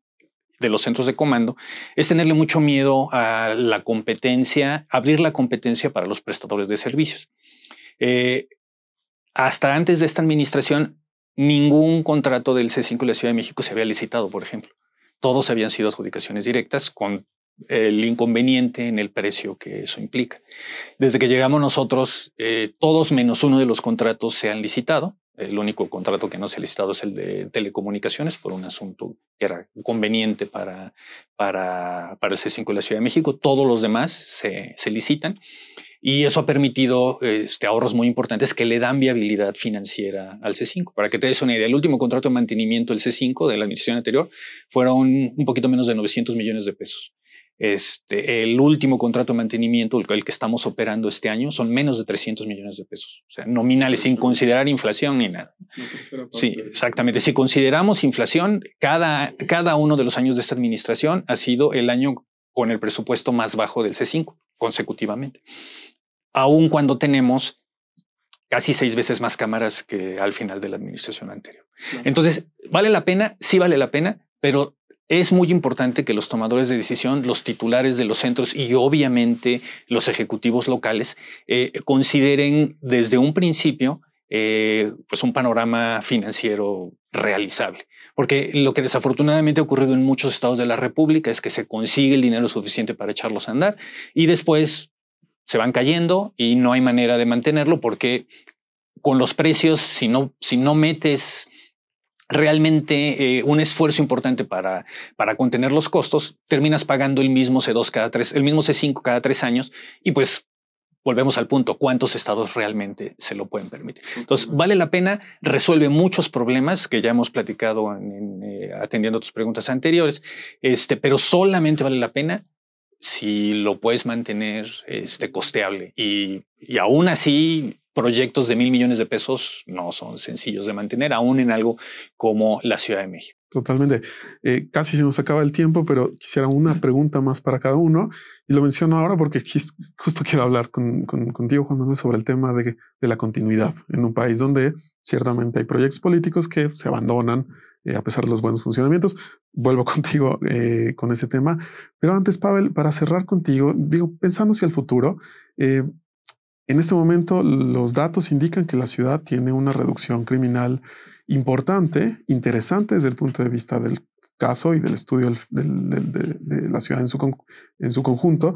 de los centros de comando es tenerle mucho miedo a la competencia, abrir la competencia para los prestadores de servicios. Eh, hasta antes de esta administración, ningún contrato del C5 de la Ciudad de México se había licitado, por ejemplo. Todos habían sido adjudicaciones directas con el inconveniente en el precio que eso implica. Desde que llegamos nosotros, eh, todos menos uno de los contratos se han licitado. El único contrato que no se ha licitado es el de telecomunicaciones por un asunto que era conveniente para, para, para el C5 de la Ciudad de México. Todos los demás se, se licitan y eso ha permitido este, ahorros muy importantes que le dan viabilidad financiera al C5. Para que te des una idea, el último contrato de mantenimiento del C5 de la administración anterior fueron un poquito menos de 900 millones de pesos. Este, el último contrato de mantenimiento, el, que estamos operando este año, son menos de 300 millones de pesos, o sea, nominales, sin considerar inflación ni nada. Sí, exactamente. Si consideramos inflación, cada, cada uno de los años de esta administración ha sido el año con el presupuesto más bajo del C5 consecutivamente, aun cuando tenemos casi seis veces más cámaras que al final de la administración anterior. Entonces, ¿vale la pena? Sí vale la pena, pero es muy importante que los tomadores de decisión, los titulares de los centros y obviamente los ejecutivos locales eh, consideren desde un principio eh, pues un panorama financiero realizable. Porque lo que desafortunadamente ha ocurrido en muchos estados de la República es que se consigue el dinero suficiente para echarlos a andar y después se van cayendo y no hay manera de mantenerlo porque con los precios, si no, si no metes realmente eh, un esfuerzo importante para, para contener los costos, terminas pagando el mismo C2 cada tres, el mismo C5 cada tres años y pues volvemos al punto, ¿cuántos estados realmente se lo pueden permitir? Entonces, vale la pena, resuelve muchos problemas que ya hemos platicado en, eh, atendiendo tus preguntas anteriores, este, pero solamente vale la pena si lo puedes mantener este, costeable y, y aún así proyectos de mil millones de pesos no son sencillos de mantener, aún en algo como la Ciudad de México. Totalmente. Eh, casi se nos acaba el tiempo, pero quisiera una pregunta más para cada uno. Y lo menciono ahora porque justo quiero hablar con, contigo, Juan Manuel, sobre el tema de, la continuidad en un país donde ciertamente hay proyectos políticos que se abandonan eh, a pesar de los buenos funcionamientos. Vuelvo contigo eh, con ese tema. Pero antes, Pavel, para cerrar contigo, digo, pensando hacia el futuro, en este momento, los datos indican que la ciudad tiene una reducción criminal importante, interesante desde el punto de vista del caso y del estudio de, la ciudad en su, conjunto.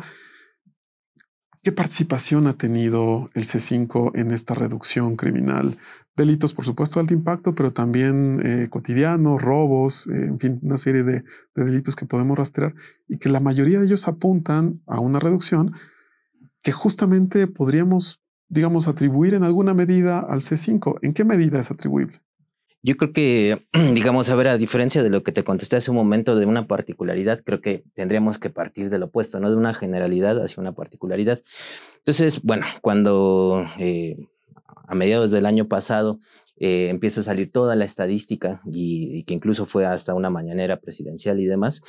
¿Qué participación ha tenido el C5 en esta reducción criminal? Delitos, por supuesto, de alto impacto, pero también eh, cotidianos, robos, eh, en fin, una serie de, delitos que podemos rastrear y que la mayoría de ellos apuntan a una reducción que justamente podríamos, digamos, atribuir en alguna medida al C5. ¿En qué medida es atribuible? Yo creo que, digamos, a ver, a diferencia de lo que te contesté hace un momento de una particularidad, creo que tendríamos que partir del opuesto, ¿no? De una generalidad hacia una particularidad. Entonces, bueno, cuando eh, a mediados del año pasado eh, empieza a salir toda la estadística y, que incluso fue hasta una mañanera presidencial y demás,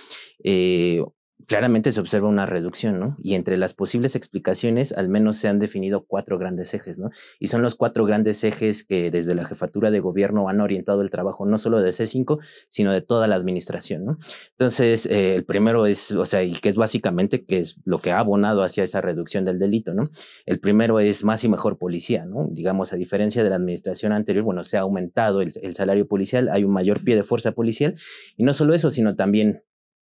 eh, claramente se observa una reducción, ¿no? Y entre las posibles explicaciones, al menos se han definido cuatro grandes ejes, ¿no? Y son los cuatro grandes ejes que desde la jefatura de gobierno han orientado el trabajo, no solo de C5, sino de toda la administración, ¿no? Entonces, eh, el primero es, o sea, y que es básicamente que es lo que ha abonado hacia esa reducción del delito, ¿no? El primero es más y mejor policía, ¿no? Digamos, a diferencia de la administración anterior, bueno, se ha aumentado el, el salario policial, hay un mayor pie de fuerza policial, y no solo eso, sino también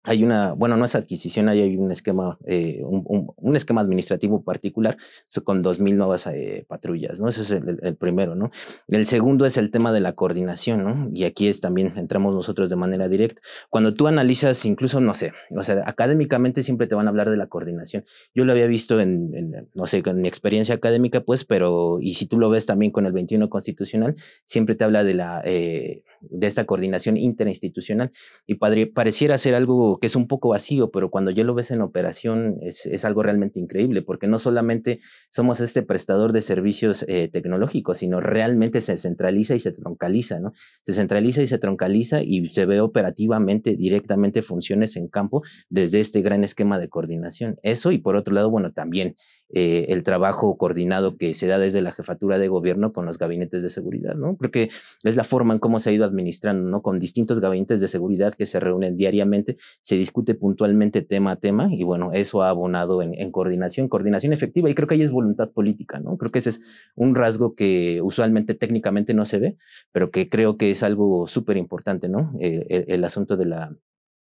hay una, bueno, no es adquisición, hay un esquema, eh, un, un, esquema administrativo particular con 2.000 nuevas eh, patrullas, ¿no? Ese es el, el, primero, ¿no? El segundo es el tema de la coordinación, ¿no? Y aquí es también, entramos nosotros de manera directa. Cuando tú analizas, incluso, no sé, o sea, académicamente siempre te van a hablar de la coordinación. Yo lo había visto en, en no sé, con mi experiencia académica, pues, pero, y si tú lo ves también con el 21 constitucional, siempre te habla de la, eh, de esta coordinación interinstitucional y pareciera ser algo que es un poco vacío, pero cuando ya lo ves en operación es, es algo realmente increíble, porque no solamente somos este prestador de servicios eh, tecnológicos, sino realmente se centraliza y se troncaliza, ¿no? Se centraliza y se troncaliza y se ve operativamente, directamente funciones en campo desde este gran esquema de coordinación. Eso y por otro lado, bueno, también eh, el trabajo coordinado que se da desde la jefatura de gobierno con los gabinetes de seguridad, ¿no? Porque es la forma en cómo se ha ido administrando, ¿no? Con distintos gabinetes de seguridad que se reúnen diariamente, se discute puntualmente tema a tema y bueno, eso ha abonado en, coordinación, coordinación efectiva y creo que ahí es voluntad política, ¿no? Creo que ese es un rasgo que usualmente técnicamente no se ve, pero que creo que es algo súper importante, ¿no? El asunto de la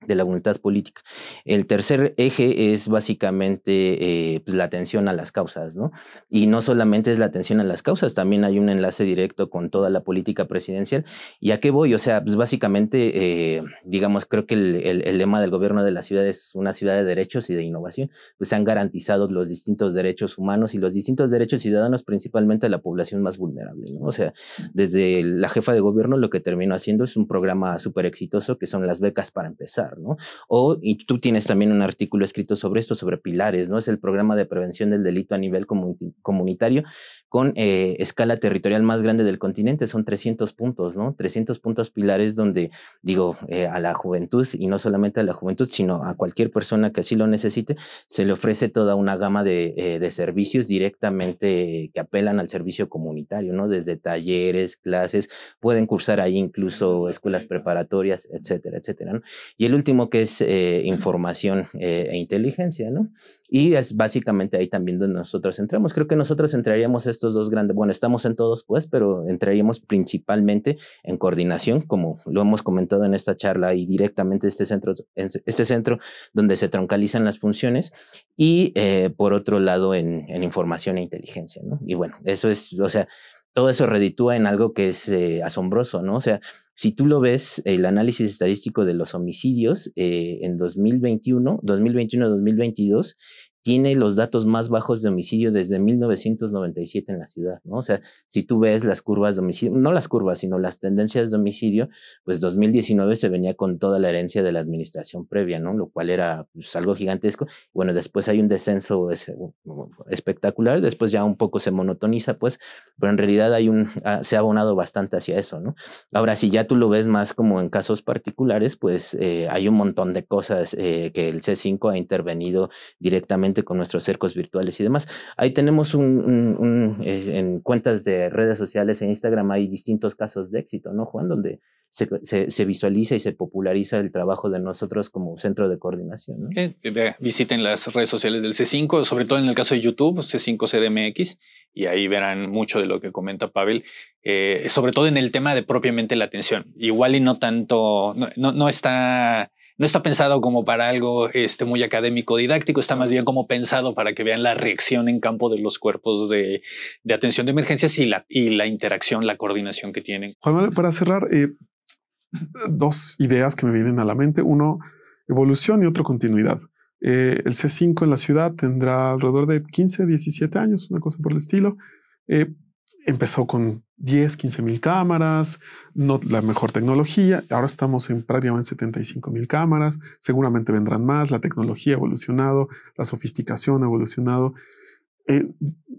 de la voluntad política. El tercer eje es básicamente eh, pues la atención a las causas, ¿no? Y no solamente es la atención a las causas, también hay un enlace directo con toda la política presidencial. ¿Y a qué voy? O sea, pues básicamente, eh, digamos, creo que el, el, lema del gobierno de la ciudad es una ciudad de derechos y de innovación. Pues se han garantizado los distintos derechos humanos y los distintos derechos ciudadanos, principalmente a la población más vulnerable, ¿no? O sea, desde la jefa de gobierno lo que terminó haciendo es un programa súper exitoso que son las becas para empezar. ¿No? O, y tú tienes también un artículo escrito sobre esto, sobre pilares, ¿no? Es el programa de prevención del delito a nivel comunitario con eh, escala territorial más grande del continente, son 300 puntos, ¿no? 300 puntos pilares donde, digo, eh, a la juventud, y no solamente a la juventud, sino a cualquier persona que así lo necesite, se le ofrece toda una gama de, eh, de servicios directamente que apelan al servicio comunitario, ¿no? Desde talleres, clases, pueden cursar ahí incluso escuelas preparatorias, etcétera, etcétera, ¿no? Y el último que es eh, información eh, e inteligencia, ¿no? Y es básicamente ahí también donde nosotros entramos. Creo que nosotros entraríamos estos dos grandes, bueno, estamos en todos pues, pero entraríamos principalmente en coordinación, como lo hemos comentado en esta charla y directamente este centro, este centro donde se troncalizan las funciones y eh, por otro lado en, en información e inteligencia, ¿no? Y bueno, eso es, o sea, todo eso reditúa en algo que es eh, asombroso, ¿no? O sea, si tú lo ves, el análisis estadístico de los homicidios eh, en 2021, 2021-2022, tiene los datos más bajos de homicidio desde 1997 en la ciudad, ¿no? O sea, si tú ves las curvas de homicidio, no las curvas, sino las tendencias de homicidio, pues 2019 se venía con toda la herencia de la administración previa, ¿no? Lo cual era pues, algo gigantesco. Bueno, después hay un descenso espectacular, después ya un poco se monotoniza, pues, pero en realidad hay un, ah, se ha abonado bastante hacia eso, ¿no? Ahora, si ya tú lo ves más como en casos particulares, pues eh, hay un montón de cosas eh, que el C5 ha intervenido directamente con nuestros cercos virtuales y demás. Ahí tenemos un, eh, en cuentas de redes sociales en Instagram hay distintos casos de éxito, ¿no, Juan? Donde se, se, visualiza y se populariza el trabajo de nosotros como centro de coordinación. visiten las redes sociales del C5, sobre todo en el caso de YouTube, C5CDMX, y ahí verán mucho de lo que comenta Pavel, eh, sobre todo en el tema de propiamente la atención. Igual y no tanto, no, no está no está pensado como para algo este, muy académico didáctico, está más bien como pensado para que vean la reacción en campo de los cuerpos de, atención de emergencias y la, y la interacción, la coordinación que tienen. Juan, para cerrar, eh, dos ideas que me vienen a la mente. Uno, evolución y otro, continuidad. Eh, el C5 en la ciudad tendrá alrededor de 15, 17 años, una cosa por el estilo. Eh, empezó con 10, 15 mil cámaras, no la mejor tecnología. Ahora estamos en prácticamente 75 mil cámaras. Seguramente vendrán más. La tecnología ha evolucionado, la sofisticación ha evolucionado. Eh,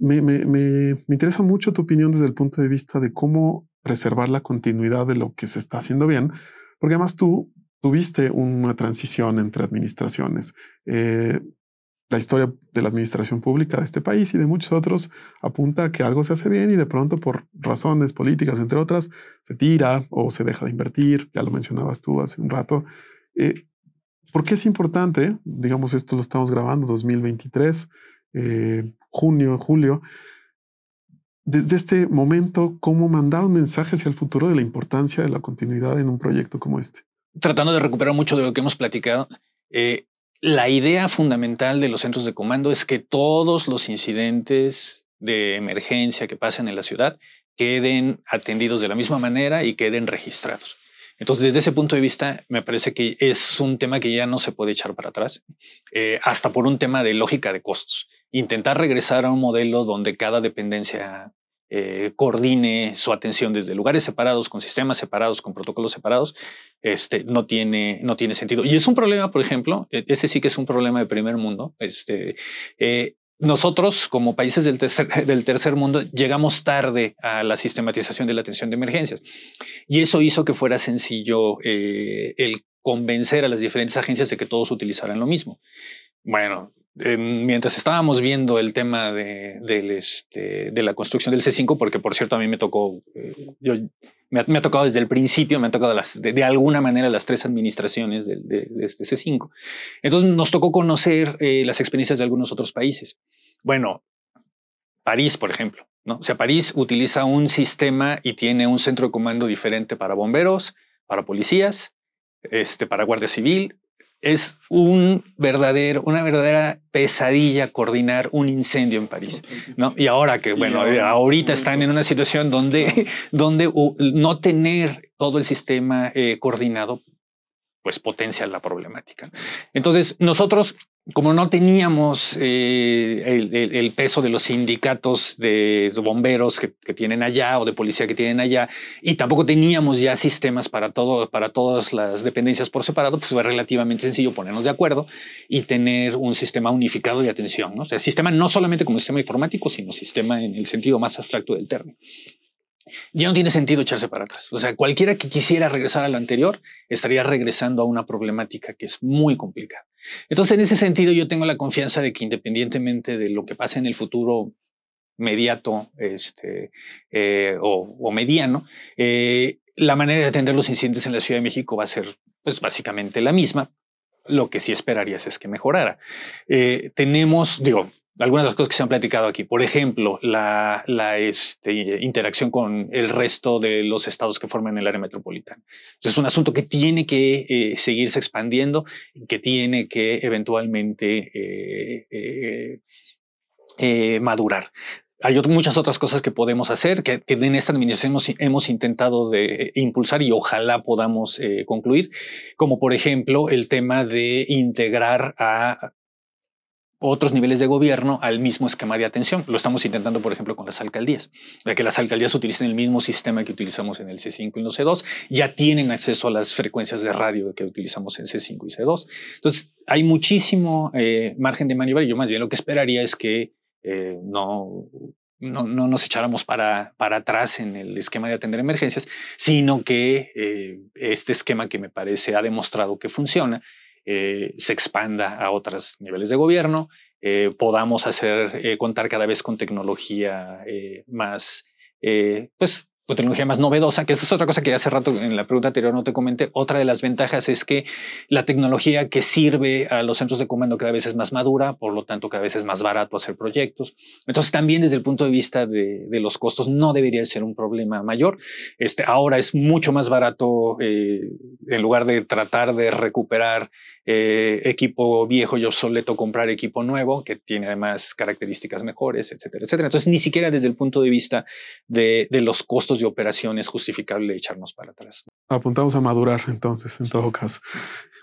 me, me, me, me, interesa mucho tu opinión desde el punto de vista de cómo preservar la continuidad de lo que se está haciendo bien, porque además tú tuviste una transición entre administraciones. Eh, la historia de la administración pública de este país y de muchos otros apunta a que algo se hace bien y de pronto por razones políticas, entre otras, se tira o se deja de invertir. Ya lo mencionabas tú hace un rato. Eh, ¿Por qué es importante? Digamos, esto lo estamos grabando 2023, eh, junio, julio. Desde este momento, ¿cómo mandar un mensaje hacia el futuro de la importancia de la continuidad en un proyecto como este? Tratando de recuperar mucho de lo que hemos platicado, eh, la idea fundamental de los centros de comando es que todos los incidentes de emergencia que pasen en la ciudad queden atendidos de la misma manera y queden registrados. Entonces, desde ese punto de vista, me parece que es un tema que ya no se puede echar para atrás, eh, hasta por un tema de lógica de costos. Intentar regresar a un modelo donde cada dependencia eh, coordine su atención desde lugares separados, con sistemas separados, con protocolos separados, este, no, tiene, no tiene sentido. Y es un problema, por ejemplo, e, ese sí que es un problema de primer mundo. Este, eh, nosotros, como países del tercer, del tercer mundo, llegamos tarde a la sistematización de la atención de emergencias. Y eso hizo que fuera sencillo eh, el convencer a las diferentes agencias de que todos utilizaran lo mismo. Bueno, mientras estábamos viendo el tema de, este, de la construcción del C5, porque por cierto a mí me tocó, eh, yo, me, ha, tocado desde el principio, me ha tocado las, de, alguna manera las tres administraciones de, este C5. Entonces nos tocó conocer eh, las experiencias de algunos otros países. Bueno, París, por ejemplo. ¿no? O sea, París utiliza un sistema y tiene un centro de comando diferente para bomberos, para policías, este, para guardia civil, es un verdadero, una verdadera pesadilla coordinar un incendio en París, ¿no? Y ahora que, bueno, ahorita están en una situación donde, donde no tener todo el sistema eh, coordinado pues potencia la problemática. Entonces, nosotros, como no teníamos eh, el, peso de los sindicatos de bomberos que, tienen allá o de policía que tienen allá, y tampoco teníamos ya sistemas para todo, para todas las dependencias por separado, pues fue relativamente sencillo ponernos de acuerdo y tener un sistema unificado de atención. ¿no? O sea, sistema no solamente como sistema informático, sino sistema en el sentido más abstracto del término ya no tiene sentido echarse para atrás. O sea, cualquiera que quisiera regresar a lo anterior estaría regresando a una problemática que es muy complicada. Entonces, en ese sentido, yo tengo la confianza de que independientemente de lo que pase en el futuro inmediato este, eh, o, mediano, eh, la manera de atender los incidentes en la Ciudad de México va a ser pues básicamente la misma. Lo que sí esperarías es que mejorara. Eh, tenemos, digo, algunas de las cosas que se han platicado aquí. Por ejemplo, la, este, interacción con el resto de los estados que forman el área metropolitana. es un asunto que tiene que eh, seguirse expandiendo, que tiene que eventualmente eh, madurar hay muchas otras cosas que podemos hacer que, en esta administración hemos, intentado de impulsar y ojalá podamos eh, concluir, como por ejemplo el tema de integrar a otros niveles de gobierno al mismo esquema de atención. Lo estamos intentando, por ejemplo, con las alcaldías, ya que las alcaldías utilizan el mismo sistema que utilizamos en el C5 y en el C2, ya tienen acceso a las frecuencias de radio que utilizamos en C5 y C2. Entonces, hay muchísimo eh, margen de maniobra y yo más bien lo que esperaría es que eh, no, no, no, nos echáramos para, para atrás en el esquema de atender emergencias, sino que eh, este esquema que me parece ha demostrado que funciona, eh, se expanda a otros niveles de gobierno, podamos hacer, contar cada vez con tecnología más, pues tecnología más novedosa, que esa es otra cosa que hace rato en la pregunta anterior no te comenté. Otra de las ventajas es que la tecnología que sirve a los centros de comando cada vez es más madura, por lo tanto cada vez es más barato hacer proyectos. Entonces también desde el punto de vista de, los costos no debería ser un problema mayor. Este, ahora es mucho más barato eh, en lugar de tratar de recuperar eh, equipo viejo y obsoleto, comprar equipo nuevo que tiene además características mejores, etcétera, etcétera. Entonces, ni siquiera desde el punto de vista de, los costos de operación es justificable echarnos para atrás. Apuntamos a madurar entonces, en todo caso.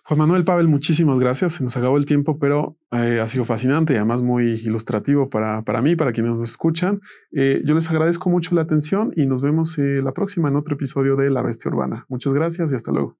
Juan Manuel Pavel, muchísimas gracias. Se nos acabó el tiempo, pero eh, ha sido fascinante y además muy ilustrativo para, para mí, para quienes nos escuchan. Eh, yo les agradezco mucho la atención y nos vemos la próxima en otro episodio de La Bestia Urbana. Muchas gracias y hasta luego.